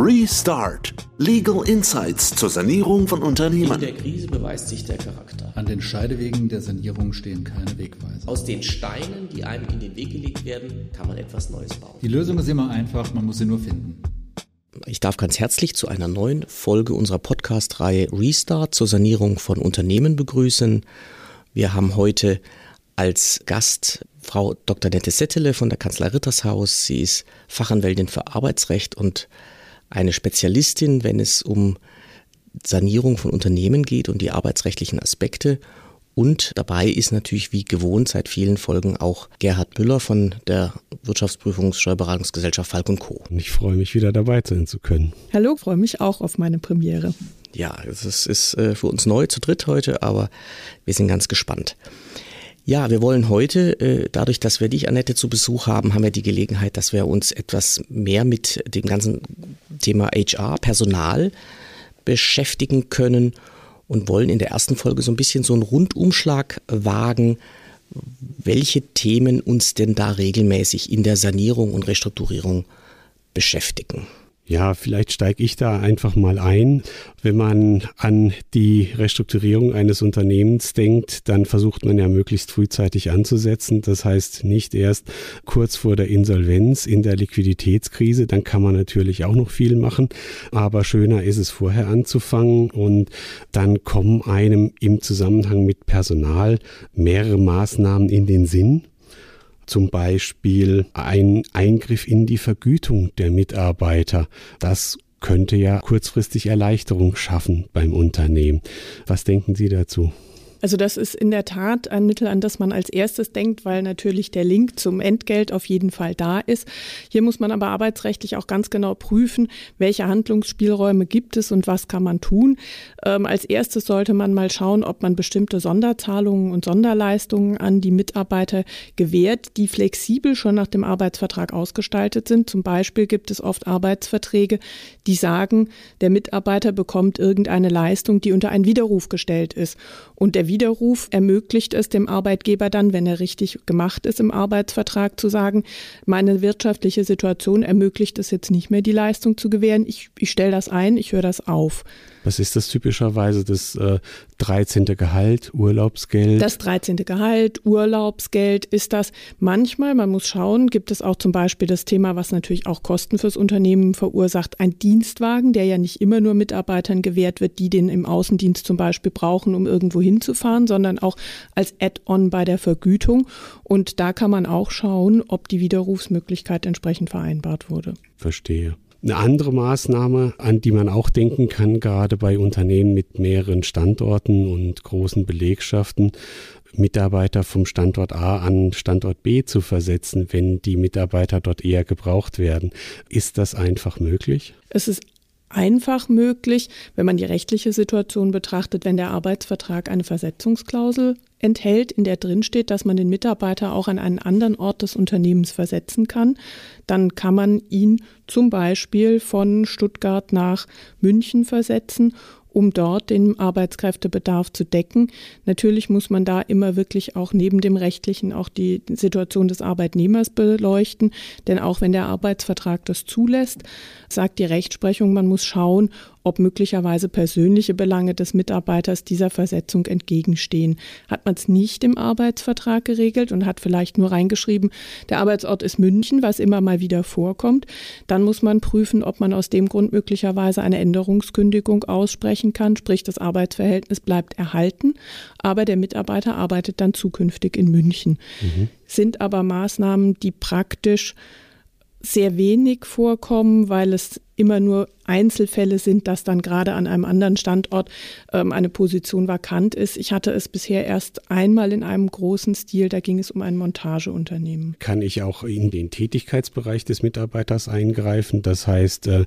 Restart. Legal Insights zur Sanierung von Unternehmen. In der Krise beweist sich der Charakter. An den Scheidewegen der Sanierung stehen keine Wegweiser. Aus den Steinen, die einem in den Weg gelegt werden, kann man etwas Neues bauen. Die Lösung ist immer einfach, man muss sie nur finden. Ich darf ganz herzlich zu einer neuen Folge unserer Podcast-Reihe Restart zur Sanierung von Unternehmen begrüßen. Wir haben heute als Gast Frau Dr. Nette Settele von der Kanzlei Rittershaus. Sie ist Fachanwältin für Arbeitsrecht und eine Spezialistin, wenn es um Sanierung von Unternehmen geht und die arbeitsrechtlichen Aspekte. Und dabei ist natürlich wie gewohnt seit vielen Folgen auch Gerhard Müller von der Wirtschaftsprüfungssteuerberatungsgesellschaft Falk Co. Ich freue mich wieder dabei sein zu können. Hallo, freue mich auch auf meine Premiere. Ja, es ist äh, für uns neu zu dritt heute, aber wir sind ganz gespannt. Ja, wir wollen heute, äh, dadurch, dass wir dich, Annette, zu Besuch haben, haben wir die Gelegenheit, dass wir uns etwas mehr mit dem ganzen Thema HR, Personal beschäftigen können und wollen in der ersten Folge so ein bisschen so einen Rundumschlag wagen, welche Themen uns denn da regelmäßig in der Sanierung und Restrukturierung beschäftigen. Ja, vielleicht steige ich da einfach mal ein. Wenn man an die Restrukturierung eines Unternehmens denkt, dann versucht man ja möglichst frühzeitig anzusetzen. Das heißt nicht erst kurz vor der Insolvenz in der Liquiditätskrise, dann kann man natürlich auch noch viel machen, aber schöner ist es vorher anzufangen und dann kommen einem im Zusammenhang mit Personal mehrere Maßnahmen in den Sinn zum Beispiel ein Eingriff in die Vergütung der Mitarbeiter. Das könnte ja kurzfristig Erleichterung schaffen beim Unternehmen. Was denken Sie dazu? Also das ist in der Tat ein Mittel, an das man als erstes denkt, weil natürlich der Link zum Entgelt auf jeden Fall da ist. Hier muss man aber arbeitsrechtlich auch ganz genau prüfen, welche Handlungsspielräume gibt es und was kann man tun. Ähm, als erstes sollte man mal schauen, ob man bestimmte Sonderzahlungen und Sonderleistungen an die Mitarbeiter gewährt, die flexibel schon nach dem Arbeitsvertrag ausgestaltet sind. Zum Beispiel gibt es oft Arbeitsverträge, die sagen, der Mitarbeiter bekommt irgendeine Leistung, die unter einen Widerruf gestellt ist. Und der Widerruf ermöglicht es dem Arbeitgeber dann, wenn er richtig gemacht ist im Arbeitsvertrag, zu sagen, meine wirtschaftliche Situation ermöglicht es jetzt nicht mehr, die Leistung zu gewähren. Ich, ich stelle das ein, ich höre das auf. Was ist das typischerweise? Das äh, 13. Gehalt, Urlaubsgeld? Das 13. Gehalt, Urlaubsgeld ist das. Manchmal, man muss schauen, gibt es auch zum Beispiel das Thema, was natürlich auch Kosten fürs Unternehmen verursacht, ein Dienstwagen, der ja nicht immer nur Mitarbeitern gewährt wird, die den im Außendienst zum Beispiel brauchen, um irgendwo hinzufahren, sondern auch als Add-on bei der Vergütung. Und da kann man auch schauen, ob die Widerrufsmöglichkeit entsprechend vereinbart wurde. Verstehe. Eine andere Maßnahme, an die man auch denken kann, gerade bei Unternehmen mit mehreren Standorten und großen Belegschaften, Mitarbeiter vom Standort A an Standort B zu versetzen, wenn die Mitarbeiter dort eher gebraucht werden. Ist das einfach möglich? Es ist einfach möglich, wenn man die rechtliche Situation betrachtet, wenn der Arbeitsvertrag eine Versetzungsklausel enthält, in der drin steht, dass man den Mitarbeiter auch an einen anderen Ort des Unternehmens versetzen kann, dann kann man ihn zum Beispiel von Stuttgart nach München versetzen um dort den Arbeitskräftebedarf zu decken. Natürlich muss man da immer wirklich auch neben dem rechtlichen auch die Situation des Arbeitnehmers beleuchten, denn auch wenn der Arbeitsvertrag das zulässt, sagt die Rechtsprechung, man muss schauen, ob möglicherweise persönliche Belange des Mitarbeiters dieser Versetzung entgegenstehen. Hat man es nicht im Arbeitsvertrag geregelt und hat vielleicht nur reingeschrieben, der Arbeitsort ist München, was immer mal wieder vorkommt, dann muss man prüfen, ob man aus dem Grund möglicherweise eine Änderungskündigung aussprechen kann, sprich das Arbeitsverhältnis bleibt erhalten, aber der Mitarbeiter arbeitet dann zukünftig in München. Mhm. Sind aber Maßnahmen, die praktisch sehr wenig vorkommen, weil es immer nur Einzelfälle sind, dass dann gerade an einem anderen Standort ähm, eine Position vakant ist. Ich hatte es bisher erst einmal in einem großen Stil, da ging es um ein Montageunternehmen. Kann ich auch in den Tätigkeitsbereich des Mitarbeiters eingreifen? Das heißt, äh,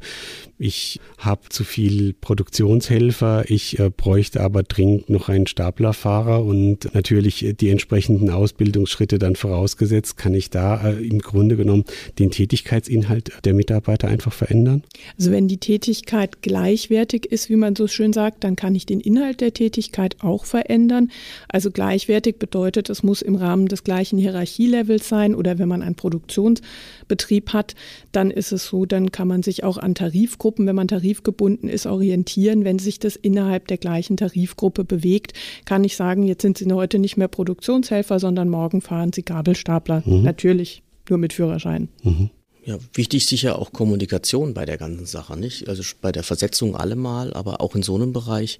ich habe zu viel Produktionshelfer, ich äh, bräuchte aber dringend noch einen Staplerfahrer und natürlich die entsprechenden Ausbildungsschritte dann vorausgesetzt, kann ich da äh, im Grunde genommen den Tätigkeitsinhalt der Mitarbeiter einfach verändern? Also wenn die Tätigkeit gleichwertig ist, wie man so schön sagt, dann kann ich den Inhalt der Tätigkeit auch verändern. Also gleichwertig bedeutet, es muss im Rahmen des gleichen Hierarchielevels sein oder wenn man einen Produktionsbetrieb hat, dann ist es so, dann kann man sich auch an Tarifgruppen, wenn man tarifgebunden ist, orientieren. Wenn sich das innerhalb der gleichen Tarifgruppe bewegt, kann ich sagen, jetzt sind Sie heute nicht mehr Produktionshelfer, sondern morgen fahren Sie Gabelstapler. Mhm. Natürlich nur mit Führerschein. Mhm. Ja, wichtig sicher auch Kommunikation bei der ganzen Sache, nicht? Also bei der Versetzung allemal, aber auch in so einem Bereich.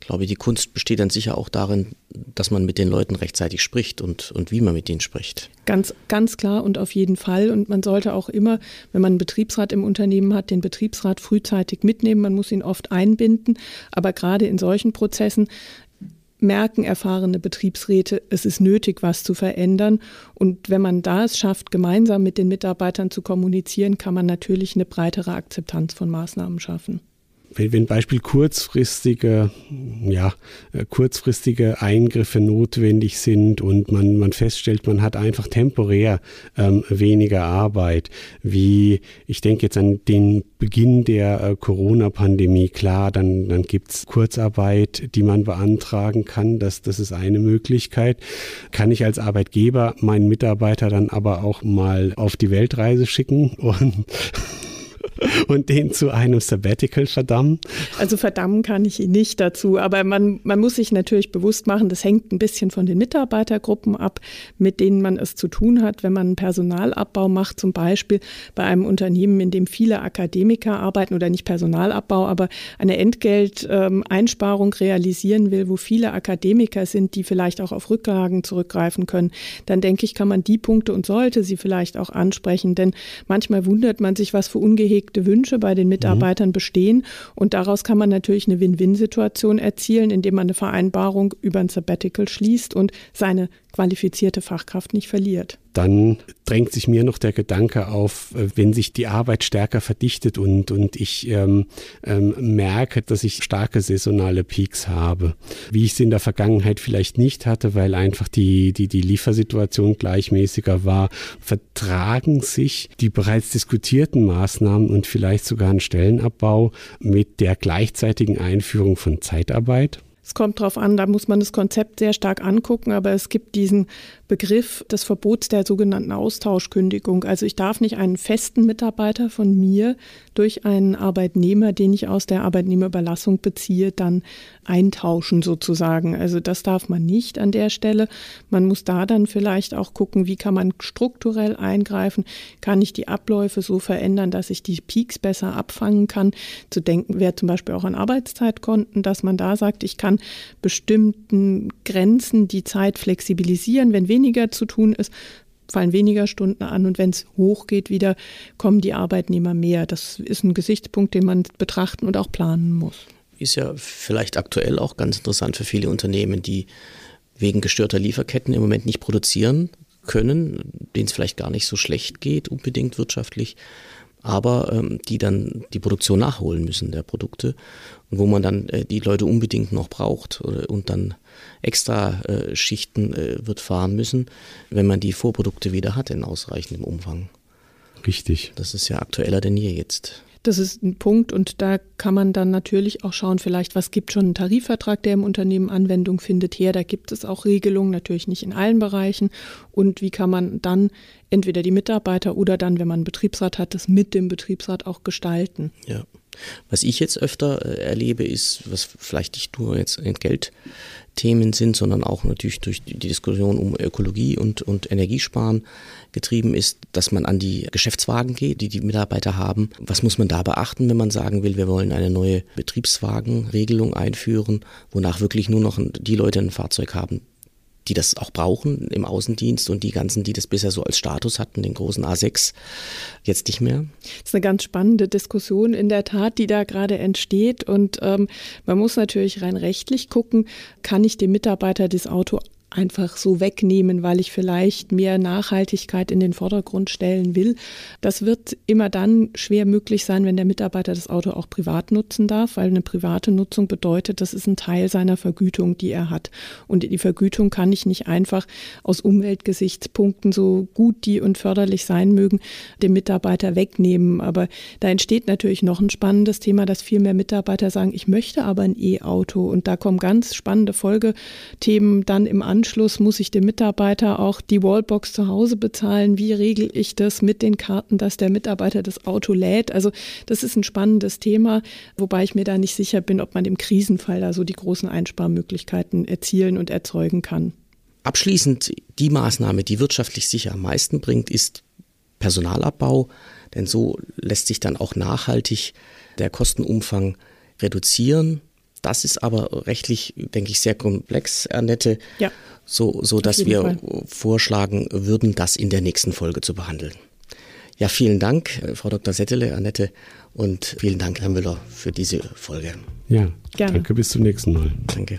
Ich glaube, die Kunst besteht dann sicher auch darin, dass man mit den Leuten rechtzeitig spricht und, und wie man mit denen spricht. Ganz, ganz klar und auf jeden Fall. Und man sollte auch immer, wenn man einen Betriebsrat im Unternehmen hat, den Betriebsrat frühzeitig mitnehmen. Man muss ihn oft einbinden. Aber gerade in solchen Prozessen merken erfahrene Betriebsräte, es ist nötig, was zu verändern. Und wenn man da es schafft, gemeinsam mit den Mitarbeitern zu kommunizieren, kann man natürlich eine breitere Akzeptanz von Maßnahmen schaffen wenn, wenn Beispiel kurzfristige, ja, äh, kurzfristige Eingriffe notwendig sind und man, man feststellt, man hat einfach temporär ähm, weniger Arbeit, wie ich denke jetzt an den Beginn der äh, Corona-Pandemie, klar, dann, dann gibt's Kurzarbeit, die man beantragen kann, das, das ist eine Möglichkeit. Kann ich als Arbeitgeber meinen Mitarbeiter dann aber auch mal auf die Weltreise schicken und und den zu einem Sabbatical verdammen? Also verdammen kann ich ihn nicht dazu, aber man, man muss sich natürlich bewusst machen, das hängt ein bisschen von den Mitarbeitergruppen ab, mit denen man es zu tun hat. Wenn man einen Personalabbau macht, zum Beispiel bei einem Unternehmen, in dem viele Akademiker arbeiten oder nicht Personalabbau, aber eine Entgelteinsparung ähm, realisieren will, wo viele Akademiker sind, die vielleicht auch auf Rücklagen zurückgreifen können, dann denke ich, kann man die Punkte und sollte sie vielleicht auch ansprechen, denn manchmal wundert man sich, was für ungehegt gehegte Wünsche bei den Mitarbeitern mhm. bestehen. Und daraus kann man natürlich eine Win-Win-Situation erzielen, indem man eine Vereinbarung über ein Sabbatical schließt und seine qualifizierte Fachkraft nicht verliert. Dann drängt sich mir noch der Gedanke auf, äh, wenn sich die Arbeit stärker verdichtet und, und ich ähm, ähm, merke, dass ich starke saisonale Peaks habe, wie ich es in der Vergangenheit vielleicht nicht hatte, weil einfach die, die, die Liefersituation gleichmäßiger war, vertragen sich die bereits diskutierten Maßnahmen und vielleicht sogar ein Stellenabbau mit der gleichzeitigen Einführung von Zeitarbeit? Es kommt darauf an, da muss man das Konzept sehr stark angucken, aber es gibt diesen Begriff des Verbots der sogenannten Austauschkündigung. Also ich darf nicht einen festen Mitarbeiter von mir durch einen Arbeitnehmer, den ich aus der Arbeitnehmerüberlassung beziehe, dann eintauschen sozusagen. Also das darf man nicht an der Stelle. Man muss da dann vielleicht auch gucken, wie kann man strukturell eingreifen, kann ich die Abläufe so verändern, dass ich die Peaks besser abfangen kann. Zu denken wäre zum Beispiel auch an Arbeitszeitkonten, dass man da sagt, ich kann bestimmten Grenzen die Zeit flexibilisieren, wenn weniger zu tun ist, fallen weniger Stunden an und wenn es hochgeht wieder, kommen die Arbeitnehmer mehr. Das ist ein Gesichtspunkt, den man betrachten und auch planen muss. Ist ja vielleicht aktuell auch ganz interessant für viele Unternehmen, die wegen gestörter Lieferketten im Moment nicht produzieren können, denen es vielleicht gar nicht so schlecht geht, unbedingt wirtschaftlich, aber ähm, die dann die Produktion nachholen müssen der Produkte und wo man dann äh, die Leute unbedingt noch braucht oder, und dann extra äh, Schichten äh, wird fahren müssen, wenn man die Vorprodukte wieder hat in ausreichendem Umfang. Richtig. Das ist ja aktueller denn je jetzt. Das ist ein Punkt und da kann man dann natürlich auch schauen, vielleicht was gibt schon einen Tarifvertrag, der im Unternehmen Anwendung findet her. Da gibt es auch Regelungen, natürlich nicht in allen Bereichen. Und wie kann man dann entweder die Mitarbeiter oder dann, wenn man einen Betriebsrat hat, das mit dem Betriebsrat auch gestalten. Ja. Was ich jetzt öfter äh, erlebe, ist, was vielleicht nicht nur jetzt Entgeltthemen sind, sondern auch natürlich durch die Diskussion um Ökologie und, und Energiesparen getrieben ist, dass man an die Geschäftswagen geht, die die Mitarbeiter haben. Was muss man da beachten, wenn man sagen will, wir wollen eine neue Betriebswagenregelung einführen, wonach wirklich nur noch die Leute ein Fahrzeug haben, die das auch brauchen im Außendienst und die ganzen, die das bisher so als Status hatten, den großen A6, jetzt nicht mehr? Das ist eine ganz spannende Diskussion in der Tat, die da gerade entsteht. Und ähm, man muss natürlich rein rechtlich gucken, kann ich dem Mitarbeiter das Auto einfach so wegnehmen, weil ich vielleicht mehr Nachhaltigkeit in den Vordergrund stellen will. Das wird immer dann schwer möglich sein, wenn der Mitarbeiter das Auto auch privat nutzen darf, weil eine private Nutzung bedeutet, das ist ein Teil seiner Vergütung, die er hat. Und die Vergütung kann ich nicht einfach aus Umweltgesichtspunkten, so gut die und förderlich sein mögen, dem Mitarbeiter wegnehmen. Aber da entsteht natürlich noch ein spannendes Thema, dass viel mehr Mitarbeiter sagen, ich möchte aber ein E-Auto. Und da kommen ganz spannende Folgethemen dann im Anschluss. Muss ich dem Mitarbeiter auch die Wallbox zu Hause bezahlen? Wie regel ich das mit den Karten, dass der Mitarbeiter das Auto lädt? Also das ist ein spannendes Thema, wobei ich mir da nicht sicher bin, ob man im Krisenfall da so die großen Einsparmöglichkeiten erzielen und erzeugen kann. Abschließend die Maßnahme, die wirtschaftlich sicher am meisten bringt, ist Personalabbau, denn so lässt sich dann auch nachhaltig der Kostenumfang reduzieren. Das ist aber rechtlich, denke ich, sehr komplex, Annette, ja, so, so dass wir Fall. vorschlagen würden, das in der nächsten Folge zu behandeln. Ja, vielen Dank, Frau Dr. Settele, Annette, und vielen Dank, Herr Müller, für diese Folge. Ja, Gerne. danke, bis zum nächsten Mal. Danke.